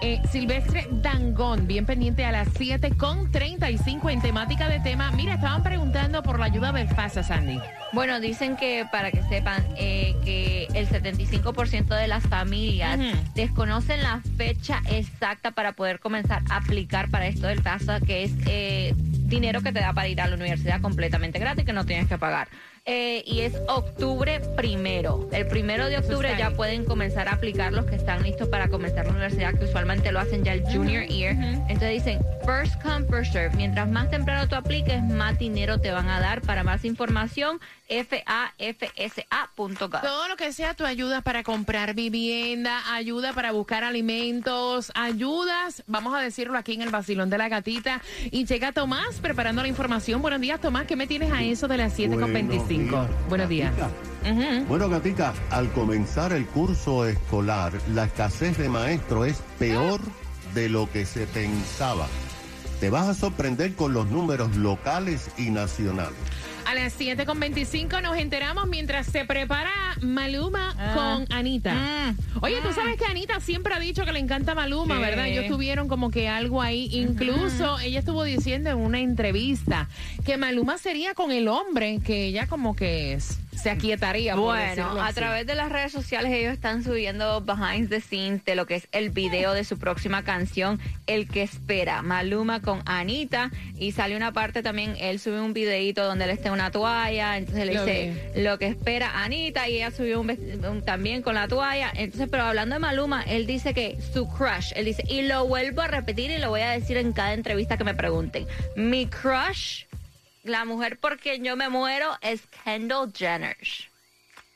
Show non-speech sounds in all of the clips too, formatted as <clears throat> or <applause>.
eh, Silvestre Dangón. Bien pendiente a las 7 con 35 en temática de tema. Mira, estaban preguntando por la ayuda del FASA, Sandy. Bueno, dicen que para que sepan eh, que el 75% de las familias desconocen la fecha exacta para poder comenzar a aplicar para esto del FAFSA, que es eh, dinero que te da para ir a la universidad completamente gratis, que no tienes que pagar. Eh, y es octubre primero. El primero de octubre ya pueden comenzar a aplicar los que están listos para comenzar la universidad, que usualmente lo hacen ya el junior year. Entonces dicen, first come, first serve. Mientras más temprano tú apliques, más dinero te van a dar. Para más información, fafsa.gov. Todo lo que sea tu ayuda para comprar vivienda, ayuda para buscar alimentos, ayudas, vamos a decirlo aquí en el vacilón de la gatita. Y llega Tomás preparando la información. Buenos días, Tomás, ¿qué me tienes a eso de las 7.25? Buenos días. Bueno, Gatica, al comenzar el curso escolar, la escasez de maestros es peor de lo que se pensaba. Te vas a sorprender con los números locales y nacionales. A las 7.25 nos enteramos mientras se prepara Maluma con Anita. Oye, tú sabes que Anita siempre ha dicho que le encanta Maluma, Sí. ¿verdad? Ellos tuvieron como que algo ahí. Incluso ella estuvo diciendo en una entrevista que Maluma sería con el hombre que ella como que s- se aquietaría. Bueno, a través de las redes sociales ellos están subiendo behind the scenes de lo que es el video de su próxima canción, El que espera, Maluma con Anita. Y sale una parte también, él sube un videito donde él está en una toalla, entonces le dice lo que espera Anita y ella subió un un- también con la toalla. Entonces, pero hablando de Maluma, él dice que su crush, él dice, y lo vuelvo a repetir y lo voy a decir en cada entrevista que me pregunten, mi crush, la mujer por quien yo me muero es Kendall Jenner.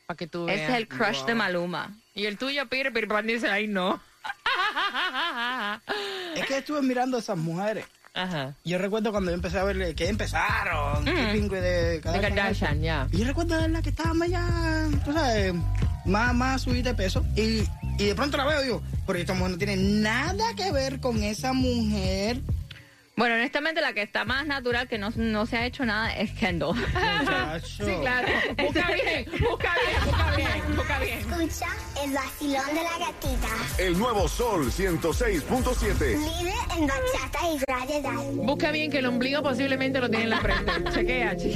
Para que tú veas. es el crush de. Maluma. Y el tuyo, Peter, Peter Pan dice, ay, no. <laughs> Es que estuve mirando a esas mujeres. Ajá. Yo recuerdo cuando yo empecé a ver que empezaron, que pingüe de De Kardashian, ya. Y yo recuerdo la que estaba más ya, tú sabes, más, más subida de peso. Y, y de pronto la veo y digo, pero esta mujer no tiene nada que ver con esa mujer. Bueno, honestamente, la que está más natural, que no, no se ha hecho nada, es Kendall. Muchacho. Sí, claro. Busca bien, busca bien, busca bien, busca bien. Escucha el vacilón de la gatita. El nuevo Sol 106.7. Líder en bachata y reggae. Busca bien que el ombligo posiblemente lo tiene en la frente. Chequea, che.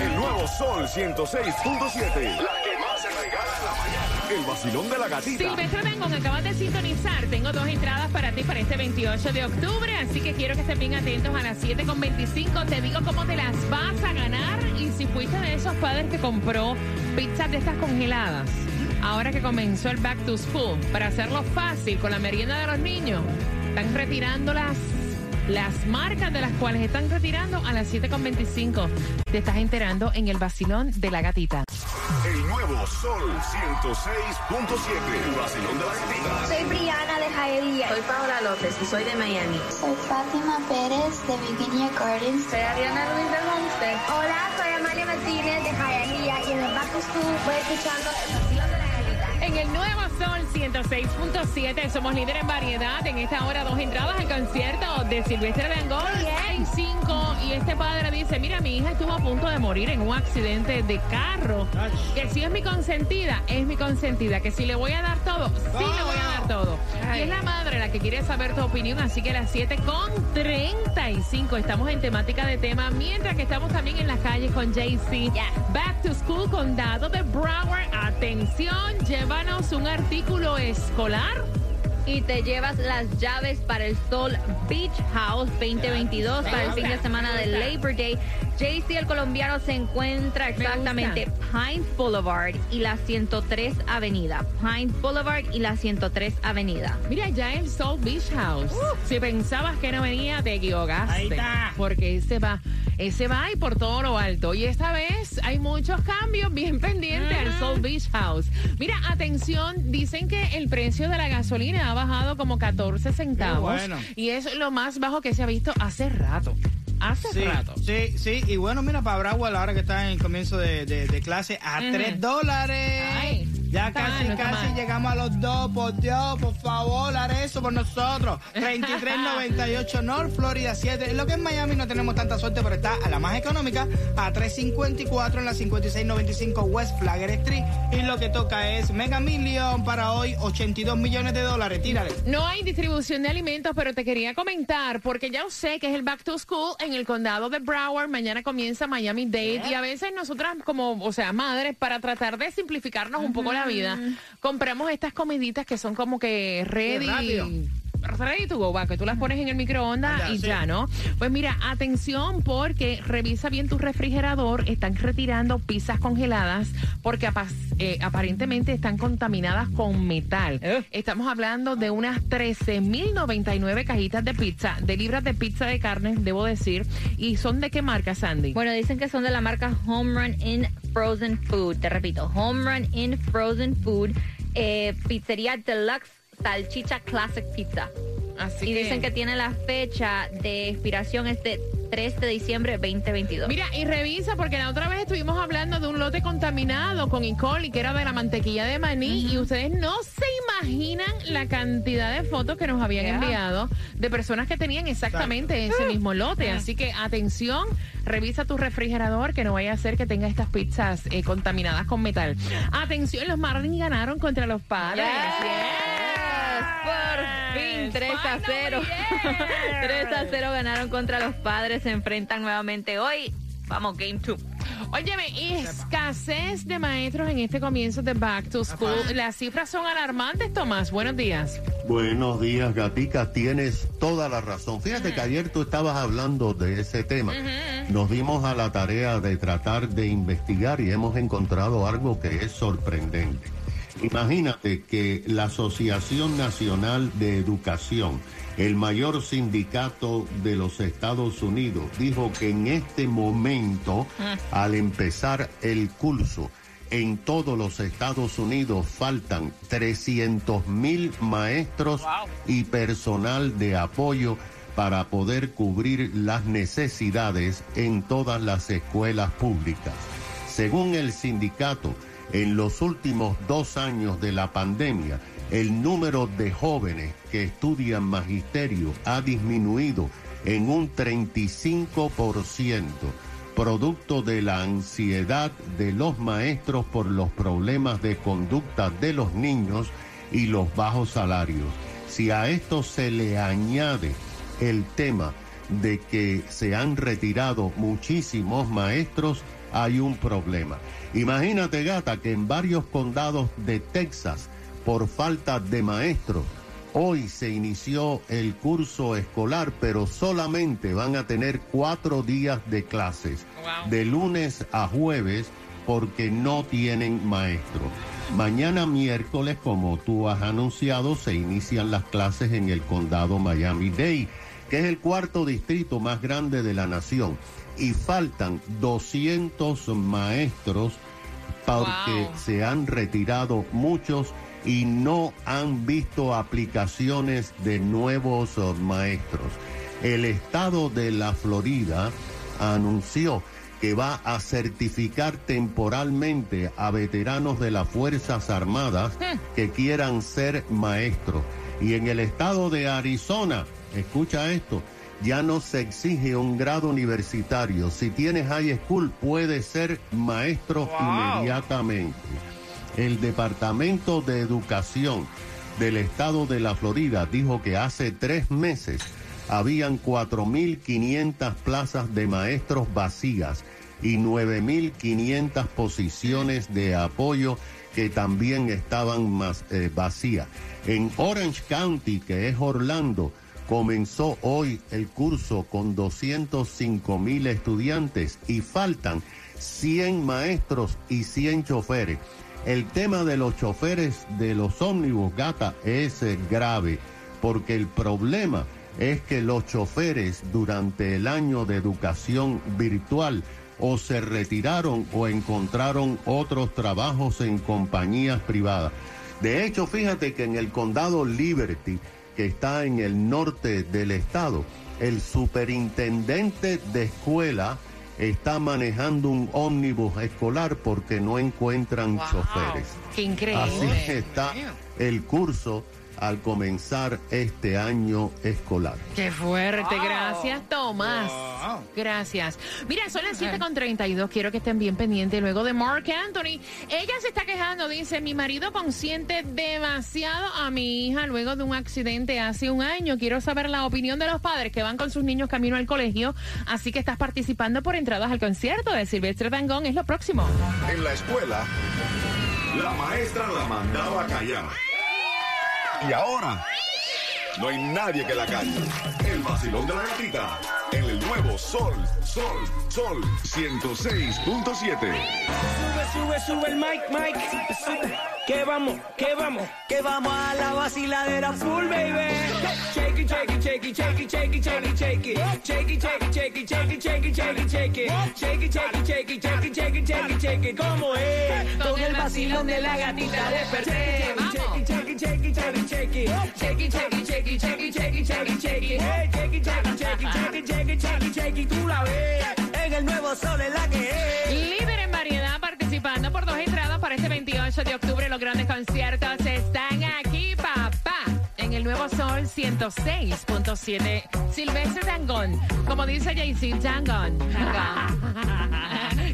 El nuevo Sol 106.7. La que más se regala en la mañana. El vacilón de la gatita. Silvestre Dangón, acabas de sintonizar. Tengo dos entradas para ti para este 28 de octubre, así que quiero que estén bien atentos a las 7.25. Te digo cómo te las vas a ganar y si fuiste de esos padres que compró pizzas de estas congeladas. Ahora que comenzó el Back to School, para hacerlo fácil con la merienda de los niños, están retirando las, marcas de las cuales están retirando a las 7.25. Te estás enterando en el vacilón de la gatita. El nuevo Sol 106.7. El vacilón de la gatita. Soy Briana de Jaelía. Soy Paola López y soy de Miami. Soy Fátima Pérez de Virginia Gardens. Soy Ariana Ruiz de Homestead. Hola, soy Amalia Martínez de Jaelía y en el Back to School voy escuchando el vacilón de la gatita. En el Nuevo Sol 106.7 somos líder en variedad. En esta hora dos entradas al concierto de Silvestre Dangond. 5 y este padre dice, mira, mi hija estuvo a punto de morir en un accidente de carro. Que si es mi consentida, es mi consentida. Que si le voy a dar todo, sí le voy a dar todo. Y es la madre la que quiere saber tu opinión, así que a las 7 con 35 estamos en temática de tema, mientras que estamos también en las calles con JC. Back to School, condado de Broward. Atención, un artículo escolar. Y te llevas las llaves para el Sol Beach House 2022 para el fin de semana de Labor Day. JC el colombiano se encuentra exactamente Pine Boulevard y la 103 Avenida. Pine Boulevard y la 103 Avenida. Mira, ya el Sol Beach House. Si pensabas que no venía, te equivocaste. Ahí está. Porque ese va, ese va y por todo lo alto. Y esta vez hay muchos cambios bien pendientes al Sol Beach House. Mira, atención, dicen que el precio de la gasolina ha bajado como 14 centavos. bueno. Y es lo más bajo que se ha visto hace rato. Hace Sí, rato. sí, sí. Y bueno, mira, para Broward, ahora que está en el comienzo de, de- de clase, a Ujú. 3 dólares. Ya casi, no casi mal. llegamos a los dos. Por Dios, por favor, haré eso por nosotros. <laughs> 3398 North Florida 7. En lo que es Miami no tenemos tanta suerte, pero está a la más económica, a 354 en la 5695 West Flagger Street. Y lo que toca es Mega Million para hoy, 82 millones de dólares. Tírale. No hay distribución de alimentos, pero te quería comentar, porque ya sé que es el Back to School en el condado de Broward. Mañana comienza Miami Dade. Y a veces nosotras, como, o sea, madres, para tratar de simplificarnos un poco la vida, compramos estas comiditas que son como que ready. Ready to go, va, que tú las pones en el microondas ya, y sí. ya, ¿no? Pues mira, atención porque revisa bien tu refrigerador. Están retirando pizzas congeladas porque eh, aparentemente están contaminadas con metal. Estamos hablando de unas 13.099 cajitas de pizza, de libras de pizza de carne, debo decir. ¿Y son de qué marca, Sandy? Bueno, dicen que son de la marca Home Run in Frozen Food. Te repito, Home Run in Frozen Food. eh, pizzería Deluxe Salchicha Classic Pizza. Así Y dicen que tiene la fecha de expiración es de 3 de diciembre 2022. Mira, y revisa, porque la otra vez estuvimos hablando de un lote contaminado con E. coli, que era de la mantequilla de maní, y ustedes no se imaginan la cantidad de fotos que nos habían Yeah. enviado de personas que tenían exactamente ese mismo lote. Ah. Así que atención, revisa tu refrigerador, que no vaya a ser que tenga estas pizzas eh, contaminadas con metal. Atención, los Marlins ganaron contra los padres. Yes, por fin 3 a 0. 3 <laughs> a 0 ganaron contra los padres. Se enfrentan nuevamente hoy. Vamos, game 2. Óyeme, escasez de maestros en este comienzo de Back to School. Las cifras son alarmantes, Tomás. Buenos días. Buenos días, Gatica. Tienes toda la razón. Fíjate que ayer tú estabas hablando de ese tema. Nos dimos a la tarea de tratar de investigar y hemos encontrado algo que es sorprendente. Imagínate que la Asociación Nacional de Educación, el mayor sindicato de los Estados Unidos, dijo que en este momento, al empezar el curso, en todos los Estados Unidos faltan 300 mil maestros y personal de apoyo para poder cubrir las necesidades en todas las escuelas públicas. Según el sindicato, en los últimos dos años de la pandemia, el número de jóvenes que estudian magisterio ha disminuido en un 35%, producto de la ansiedad de los maestros por los problemas de conducta de los niños y los bajos salarios. Si a esto se le añade el tema de que se han retirado muchísimos maestros, hay un problema. Imagínate, gata, que en varios condados de Texas, por falta de maestros, hoy se inició el curso escolar, pero solamente van a tener cuatro días de clases, de lunes a jueves, porque no tienen maestro. Mañana miércoles, como tú has anunciado, se inician las clases en el condado Miami-Dade, que es el cuarto distrito más grande de la nación. Y faltan 200 maestros porque Wow. se han retirado muchos y no han visto aplicaciones de nuevos eh, maestros. El estado de la Florida anunció que va a certificar temporalmente a veteranos de las Fuerzas Armadas que quieran ser maestros. Y en el estado de Arizona, escucha esto, ya no se exige un grado universitario. Si tienes high school, puedes ser maestro inmediatamente. El Departamento de Educación del estado de la Florida dijo que hace tres meses habían 4.500 plazas de maestros vacías y 9.500 posiciones de apoyo que también estaban más eh, vacías. En Orange County, que es Orlando, comenzó hoy el curso con 205 mil estudiantes y faltan 100 maestros y 100 choferes. El tema de los choferes de los ómnibus gata es grave porque el problema es que los choferes durante el año de educación virtual o se retiraron o encontraron otros trabajos en compañías privadas. De hecho, fíjate que en el condado Liberty, que está en el norte del estado, el superintendente de escuela está manejando un ómnibus escolar porque no encuentran choferes. Qué increíble. Así está el curso al comenzar este año escolar. Qué fuerte, gracias Tomás. Gracias. Mira, son las 7 con 32, quiero que estén bien pendientes. Luego de Mark Anthony, ella se está quejando, dice, mi marido consiente demasiado a mi hija luego de un accidente hace un año. Quiero saber la opinión de los padres que van con sus niños camino al colegio, así que estás participando por entradas al concierto de Silvestre Dangón, es lo próximo. En la escuela, la maestra la mandaba a callar. Y ahora, no hay nadie que la calle. El vacilón de la gatita. En el nuevo Sol, Sol, Sol 106.7. Sube, sube, sube el mic, mic. Sube. Que vamos, que vamos, que vamos a la vaciladera full, baby. Shake it, shake it, shake it, shake it, shake it, shake it, shake it. Shake it, shake it, shake it, shake it, shake it, shake it, shake it. Shake it, shake it, shake it, shake it, shake it, shake it, shake it. ¿Cómo es? Con el vacilón de la gatita desperté. It, shake it, shake it, shake it, shake it. Shake it, shake it, shake it, shake it, shake it, shake it, shake it. Hey, shake it, shake it, shake it, shake it, shake it, shake it, shake it. Tú la ves. En el nuevo sol es la que es. Líder en variedad participando por dos entradas para este 28 de octubre. Los grandes conciertos están aquí, papá. En el Nuevo Sol 106.7. Silvestre Dangón. Como dice Jay-Z, Dangón.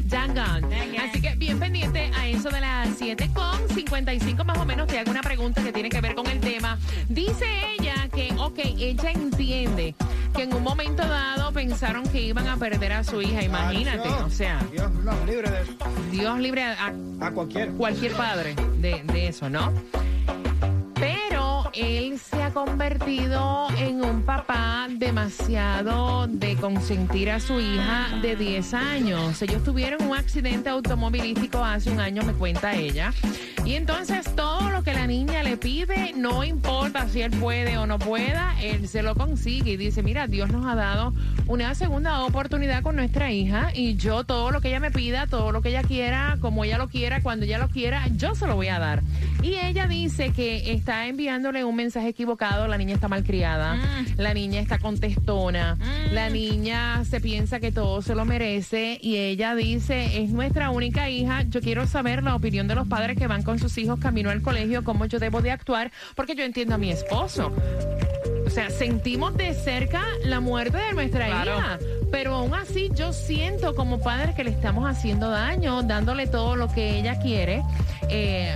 Dangón. <laughs> Así que bien pendiente a eso de las 7 con 55 más o menos. Te hago una pregunta que tiene que ver con el tema. Dice ella que, ok, ella entiende que en un momento dado pensaron que iban a perder a su hija. Imagínate, o sea. Dios libre de eso. Dios libre a, A cualquier. cualquier padre de, de eso, ¿no? Él se ha convertido en un papá demasiado de consentir a su hija de 10 años. Ellos tuvieron un accidente automovilístico hace un año, me cuenta ella. Y entonces todo lo que la niña le pide, no importa si él puede o no pueda, él se lo consigue y dice, mira, Dios nos ha dado una segunda oportunidad con nuestra hija y yo todo lo que ella me pida, todo lo que ella quiera, como ella lo quiera, cuando ella lo quiera, yo se lo voy a dar. Y ella dice que está enviándole un mensaje equivocado, la niña está malcriada, la niña está contestona, la niña se piensa que todo se lo merece y ella dice, es nuestra única hija, yo quiero saber la opinión de los padres que van con sus hijos camino al colegio, cómo yo debo de actuar, porque yo entiendo a mi esposo. O sea, sentimos de cerca la muerte de nuestra hija. Pero aún así yo siento como padres que le estamos haciendo daño, dándole todo lo que ella quiere, eh,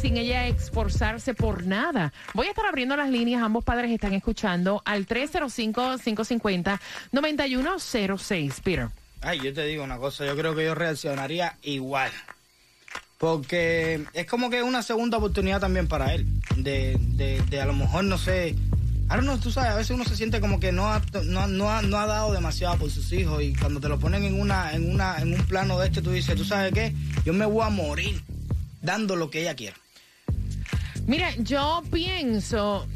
sin ella esforzarse por nada. Voy a estar abriendo las líneas, ambos padres están escuchando al 305-550-9106. Peter. Ay, yo te digo una cosa, yo creo que yo reaccionaría igual. Porque es como que una segunda oportunidad también para él. De, de, de a lo mejor, no sé. Ahora no, tú sabes, a veces uno se siente como que no ha, no, no ha, no ha dado demasiado por sus hijos. Y cuando te lo ponen en una, en una, en un plano de este, tú dices, ¿tú sabes qué? Yo me voy a morir dando lo que ella quiera. Mira, yo pienso,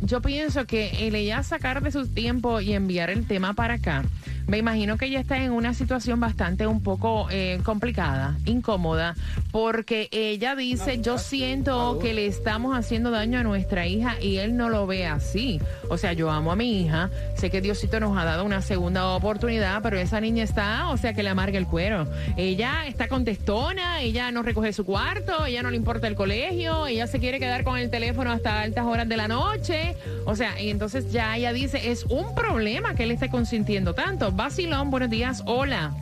yo pienso que el ella sacar de su tiempo y enviar el tema para acá, me imagino que ella está en una situación bastante un poco eh, complicada, incómoda, porque ella dice, yo siento que le estamos haciendo daño a nuestra hija y él no lo ve así. O sea, yo amo a mi hija, sé que Diosito nos ha dado una segunda oportunidad, pero esa niña está, o sea, que le amarga el cuero. Ella está contestona, ella no recoge su cuarto, ella no le importa el colegio, ella se quiere quedar con el teléfono hasta altas horas de la noche. O sea, y entonces ya ella dice, es un problema que él esté consintiendo tanto. Vacilón, buenos días, hola.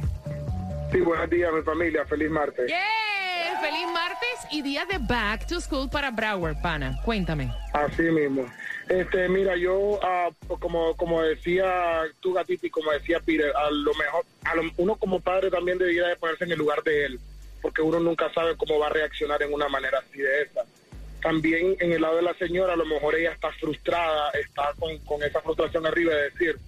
Sí, buenos días, mi familia. Feliz martes. Yeah, feliz martes y día de back to school para Broward, pana. Cuéntame. Así mismo. Este, mira, yo, ah, como, como decía tú, Gatiti, y como decía Pire, a lo mejor, a lo- uno como padre también debería de ponerse en el lugar de él, porque uno nunca sabe cómo va a reaccionar en una manera así de esa. También en el lado de la señora, a lo mejor ella está frustrada, está con, con esa frustración arriba de decir,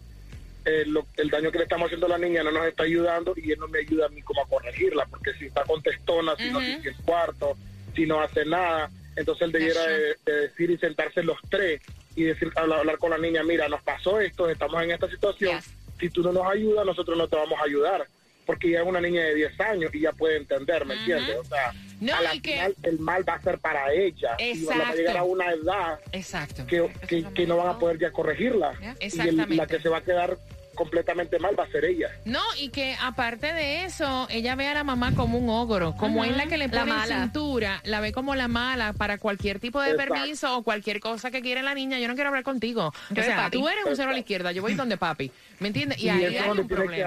eh, lo- el daño que le estamos haciendo a la niña no nos está ayudando y él no me ayuda a mí como a corregirla, porque si está contestona, si no limpia el cuarto, si no hace nada, entonces él debiera de, de decir y sentarse los tres y decir hablar, hablar con la niña, mira, nos pasó esto, estamos en esta situación, si tú no nos ayudas, nosotros no te vamos a ayudar, porque ella es una niña de 10 años y ya puede entender, ¿me entiendes? O sea, No, a la y que- final el mal va a ser para ella y van a Exacto. llegar a una edad Exacto. que, que, que no van a poder ya corregirla. Y el- la que se va a quedar completamente mal va a ser ella. No, y que aparte de eso, ella ve a la mamá como un ogro, como es la que le la pone mala. cintura, la ve como la mala para cualquier tipo de Exacto. permiso o cualquier cosa que quiere la niña. Yo no quiero hablar contigo. Yo o sea, tú eres un cero a la izquierda, yo voy donde papi. ¿Me entiendes? Y, Y ahí hay un que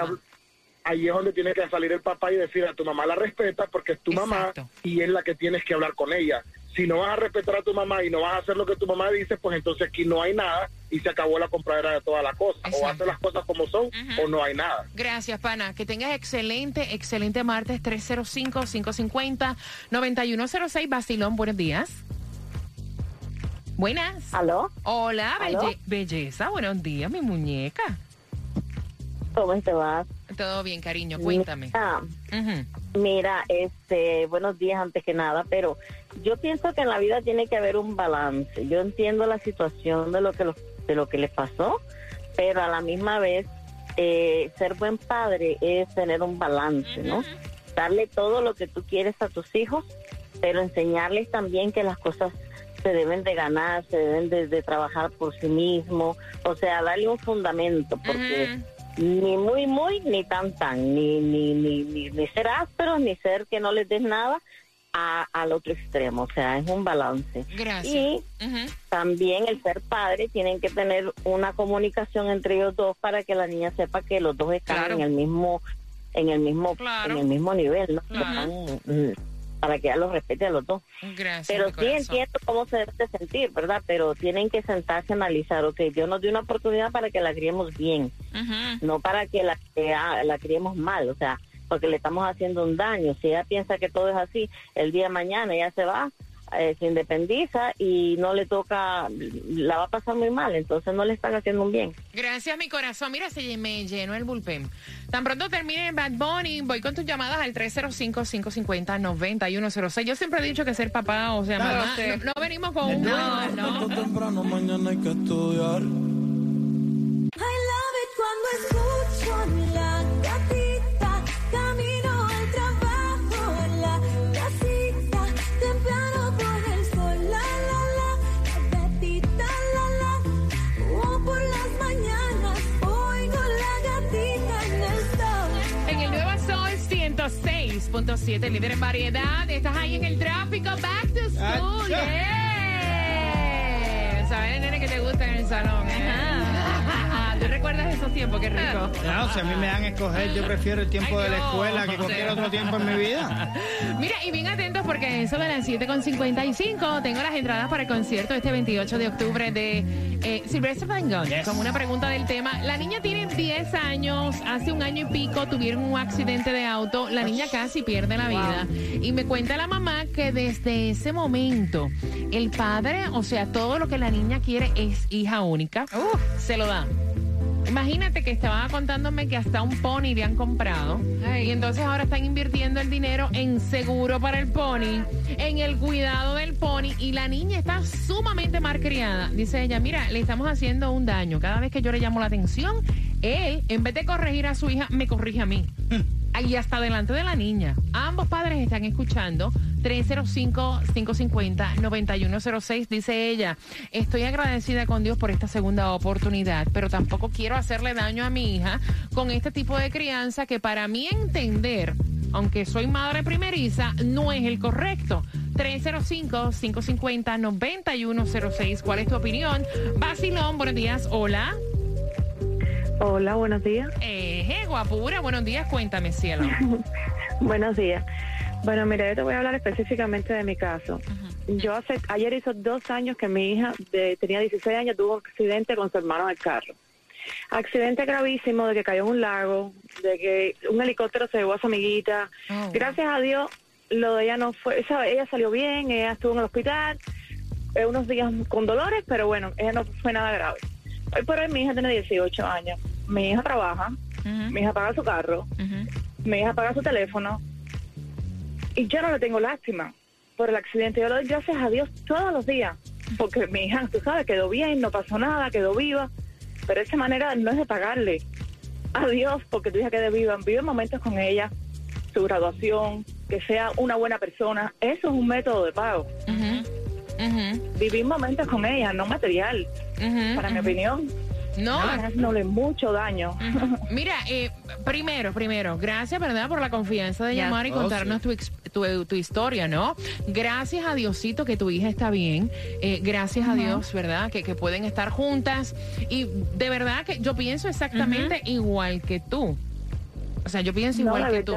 ahí es donde tiene que salir el papá y decir a tu mamá la respeta porque es tu mamá y es la que tienes que hablar con ella. Si no vas a respetar a tu mamá y no vas a hacer lo que tu mamá dice, pues entonces aquí no hay nada y se acabó la compradera de todas las cosas. O hace las cosas como son o no hay nada. Gracias, pana. Que tengas excelente, excelente martes 305-550-9106. Basilón, buenos días. Buenas. ¿Aló? Hola, ¿Aló? belle- belleza. Buenos días, mi muñeca. ¿Cómo te vas? Todo bien, cariño. Cuéntame. Mira, mira, este, buenos días antes que nada, pero yo pienso que en la vida tiene que haber un balance. Yo entiendo la situación de lo que lo- de lo que le pasó, pero a la misma vez eh, ser buen padre es tener un balance, ¿no? Darle todo lo que tú quieres a tus hijos, pero enseñarles también que las cosas se deben de ganar, se deben de, de trabajar por sí mismo, o sea, darle un fundamento, porque ni muy muy ni tan tan ni ni ni ni, ni ser ásperos ni ser que no les des nada a- al otro extremo o sea es un balance Gracias. y también el ser padre tienen que tener una comunicación entre ellos dos para que la niña sepa que los dos están Claro. en el mismo en el mismo Claro. en el mismo nivel ¿no? Claro. Están, mm, para que ella los respete a los dos Gracias. pero sí corazón. entiendo cómo se debe de sentir, ¿verdad? Pero tienen que sentarse a analizar, ok, Dios nos dio una oportunidad para que la criemos bien, no para que la, crea- la criemos mal, o sea, porque le estamos haciendo un daño. Si ella piensa que todo es así, el día de mañana ella se va, eh, se independiza y no le toca, la va a pasar muy mal, entonces no le están haciendo un bien. Gracias, mi corazón. Mira, se me llenó el bullpen. Tan pronto termine Bad Bunny, voy con tus llamadas al 305-550-9106. Yo siempre he dicho que ser papá, o sea, Claro, mamá, no, no venimos con un manual, ¿no? temprano, mañana hay que estudiar. I love it cuando escucho la 106.7, líder en variedad. Estás ahí en el tráfico. Back to school. Yeah. ¿Sabes, nene, que te gusta en el salón? ¿eh? <laughs> ¿Tú recuerdas esos tiempos? Qué rico. No, si a mí me dan a escoger, yo prefiero el tiempo de la escuela que cualquier otro tiempo en mi vida. <laughs> Mira, y bien atentos porque eso de las 7.55 tengo las entradas para el concierto este 28 de octubre de eh, Sylvester Van Gogh. Con una pregunta del tema. La niña tiene 10 años, hace un año y pico tuvieron un accidente de auto, la niña casi pierde la vida. Y me cuenta la mamá que desde ese momento el padre, o sea, todo lo que la niña quiere es hija única, se lo da. Imagínate que estaba contándome que hasta un pony le han comprado. Y entonces ahora están invirtiendo el dinero en seguro para el pony, en el cuidado del pony. Y la niña está sumamente malcriada. Dice ella, mira, le estamos haciendo un daño. Cada vez que yo le llamo la atención, él, en vez de corregir a su hija, me corrige a mí. Y hasta delante de la niña. Ambos padres están escuchando. 305-550-9106, dice ella. Estoy agradecida con Dios por esta segunda oportunidad, pero tampoco quiero hacerle daño a mi hija con este tipo de crianza que para mí entender, aunque soy madre primeriza, no es el correcto. 305-550-9106. ¿Cuál es tu opinión? Basilón, buenos días. Hola. Hola, buenos días. Eh, guapura, buenos días. Cuéntame, cielo. <laughs> buenos días. Bueno, mira, yo te voy a hablar específicamente de mi caso. Yo hace, ayer hizo dos años que mi hija de, tenía 16 años, tuvo un accidente con su hermano en el carro. Accidente gravísimo de que cayó en un lago, de que un helicóptero se llevó a su amiguita. Oh, Gracias a Dios, lo de ella no fue, esa- ella salió bien, ella estuvo en el hospital, eh, unos días con dolores, pero bueno, ella no fue nada grave. Hoy por hoy mi hija tiene 18 años. Mi hija trabaja, mi hija paga su carro, mi hija paga su teléfono, y yo no le tengo lástima por el accidente. Yo le doy gracias a Dios todos los días, porque mi hija, tú sabes, quedó bien, no pasó nada, quedó viva. Pero esa manera no es de pagarle a Dios porque tu hija quede viva. Vive momentos con ella, su graduación, que sea una buena persona. Eso es un método de pago. Vivir momentos con ella, no material, para mi opinión. No. No le mucho daño. Mira, eh, primero, primero, gracias, ¿verdad? Por la confianza de llamar y Oh, contarnos tu, tu, tu historia, ¿no? Gracias a Diosito que tu hija está bien. Eh, gracias a. Dios, ¿verdad? Que, que pueden estar juntas. Y de verdad que yo pienso exactamente igual que tú. O sea, yo pienso No, igual que tú.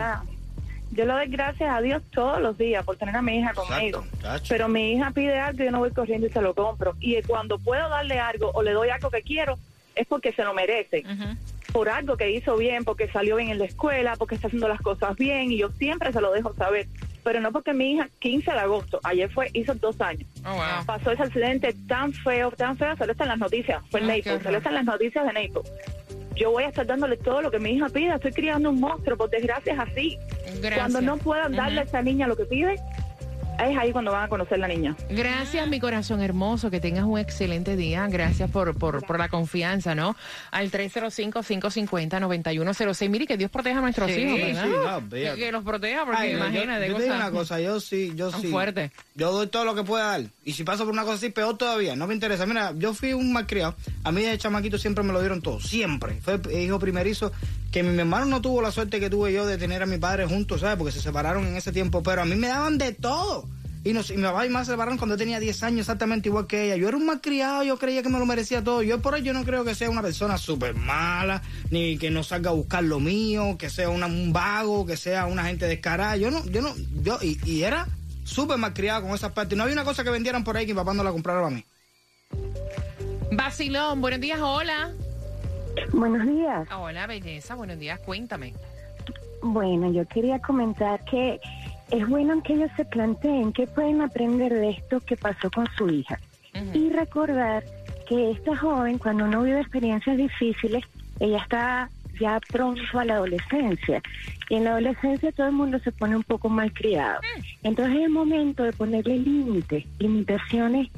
Yo le doy gracias a Dios todos los días por tener a mi hija conmigo. Pero mi hija pide algo y yo no voy corriendo y se lo compro. Y cuando puedo darle algo o le doy algo que quiero, es porque se lo merece. Por algo que hizo bien, porque salió bien en la escuela, porque está haciendo las cosas bien. Y yo siempre se lo dejo saber. Pero no porque mi hija, 15 de agosto, ayer fue, hizo dos años. Pasó ese accidente tan feo, tan feo, solo está en las noticias. Fue en qué Naples, solo está en las noticias de Naples. Yo voy a estar dándole todo lo que mi hija pida. Estoy criando un monstruo, por desgracia es así. Gracias. Cuando no puedan darle a esa niña lo que pide, es ahí cuando van a conocer la niña. Gracias, mi corazón hermoso. Que tengas un excelente día. Gracias por, por, por la confianza, ¿no? Al 305-550-9106. Mire, que Dios proteja a nuestros Sí, hijos, ¿verdad? sí, no, que, los proteja, porque Ay, imagínate. yo, yo te digo una cosa, yo sí, yo Tan sí. fuerte. Yo doy todo lo que pueda dar. Y si paso por una cosa así, peor todavía. No me interesa. Mira, yo fui un malcriado. A mí de chamaquito siempre me lo dieron todo. Siempre. Fue el hijo primerizo. Que mi hermano no tuvo la suerte que tuve yo de tener a mi padre juntos, ¿sabes? Porque se separaron en ese tiempo. Pero a mí me daban de todo. Y, nos, y mi papá y mamá se separaron cuando yo tenía 10 años, exactamente igual que ella. Yo era un malcriado, yo creía que me lo merecía todo. Yo por ello no creo que sea una persona súper mala, ni que no salga a buscar lo mío, que sea una- un vago, que sea una gente descarada. Yo no, yo no, yo, y, y era súper malcriado con esas partes. No había una cosa que vendieran por ahí que mi papá no la comprara para mí. Basilón, buenos días, hola. Buenos días. Hola, belleza, buenos días, cuéntame. Bueno, yo quería comentar que es bueno que ellos se planteen qué pueden aprender de esto que pasó con su hija. Y recordar que esta joven, cuando no vive experiencias difíciles, ella está ya pronto a la adolescencia. Y en la adolescencia todo el mundo se pone un poco mal criado. Entonces es el momento de ponerle límites, limitaciones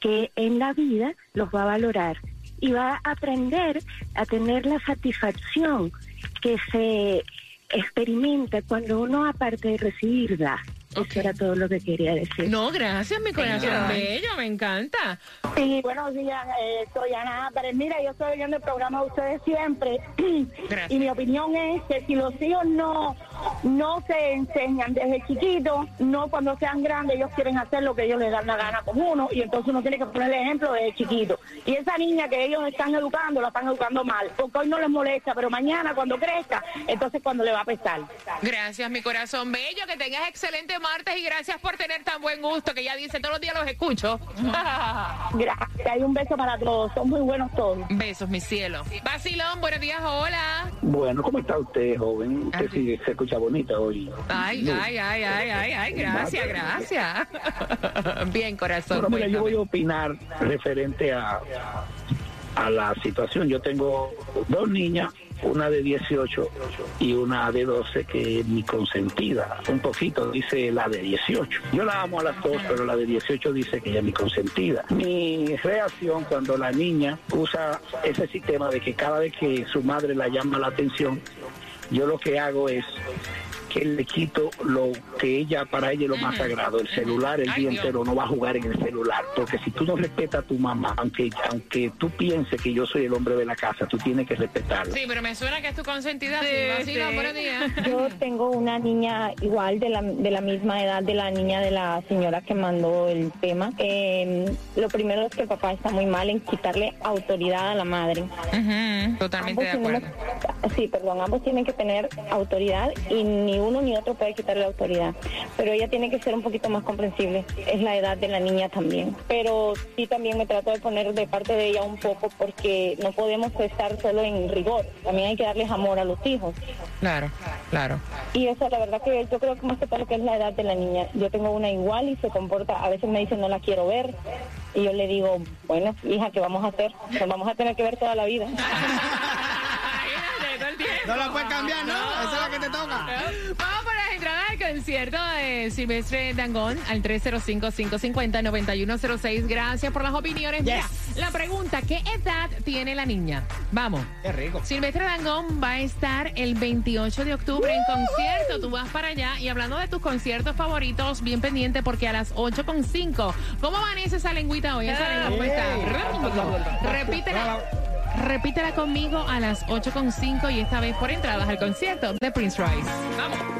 que en la vida los va a valorar y va a aprender a tener la satisfacción que se experimenta cuando uno aparte de recibirla. Eso era todo lo que quería decir. No, gracias, mi corazón bello, me encanta. Sí, buenos días, eh, soy Ana Álvarez. Mira, yo estoy oyendo el programa de ustedes siempre <clears throat> y mi opinión es que si los hijos no no se enseñan desde chiquitos, no cuando sean grandes ellos quieren hacer lo que ellos les dan la gana con uno y entonces uno tiene que poner el ejemplo desde chiquito. Y esa niña que ellos están educando, la están educando mal, porque hoy no les molesta, pero mañana cuando crezca, entonces cuando le va a pesar. Gracias, mi corazón bello, que tengas excelente martes y gracias por tener tan buen gusto, que ya dice, todos los días los escucho. <laughs> Gracias, y un beso para todos, son muy buenos todos. Besos, mi cielo. Basilón, buenos días, hola. Bueno, ¿cómo está usted, joven? Usted sí se escucha bonita hoy. Ay, ay, ay, ay, ay, ay, gracias, gracias. <laughs> Bien, corazón. Bueno, mira, yo voy a opinar referente a, a la situación. Yo tengo dos niñas, una de 18 y una de 12 que es mi consentida. Un poquito dice la de 18. Yo la amo a las dos, pero la de 18 dice que ella es mi consentida. Mi reacción cuando la niña usa ese sistema de que cada vez que su madre la llama la atención, yo lo que hago es que le quito lo que ella, para ella es lo más sagrado, el celular, el día entero no va a jugar en el celular, porque si tú no respetas a tu mamá, aunque, aunque tú pienses que yo soy el hombre de la casa, tú tienes que respetarla. Sí, pero me suena que es tu consentida. Sí. Yo <laughs> tengo una niña igual de la, de la misma edad de la niña de la señora que mandó el tema. Eh, lo primero es que el papá está muy mal en quitarle autoridad a la madre. Totalmente de acuerdo. tenemos- sí, perdón, ambos tienen que tener autoridad y ni uno ni otro puede quitarle autoridad. Pero ella tiene que ser un poquito más comprensible. Es la edad de la niña también. Pero sí también me trato de poner de parte de ella un poco porque no podemos estar solo en rigor. También hay que darles amor a los hijos. Claro, claro. Y eso, la verdad que yo creo que más que todo que es la edad de la niña. Yo tengo una igual y se comporta, a veces me dice no la quiero ver. Y yo le digo, bueno, hija, ¿qué vamos a hacer? Nos vamos a tener que ver toda la vida. <laughs> No la puedes cambiar, ¿no? Esa es la que te toca. Vamos por las entradas al concierto de Silvestre Dangón al 305-550-9106. Gracias por las opiniones. Mira, la pregunta, ¿qué edad tiene la niña? Vamos. Qué rico. Silvestre Dangón va a estar el 28 de octubre en concierto. Tú vas para allá y hablando de tus conciertos favoritos, bien pendiente porque a las 8.5. ¿Cómo amanece esa lengüita hoy? Esa lengua, ¿cómo está? Repítela. Repítela conmigo a las 8.5 y esta vez por entradas al concierto de Prince Royce. Vamos.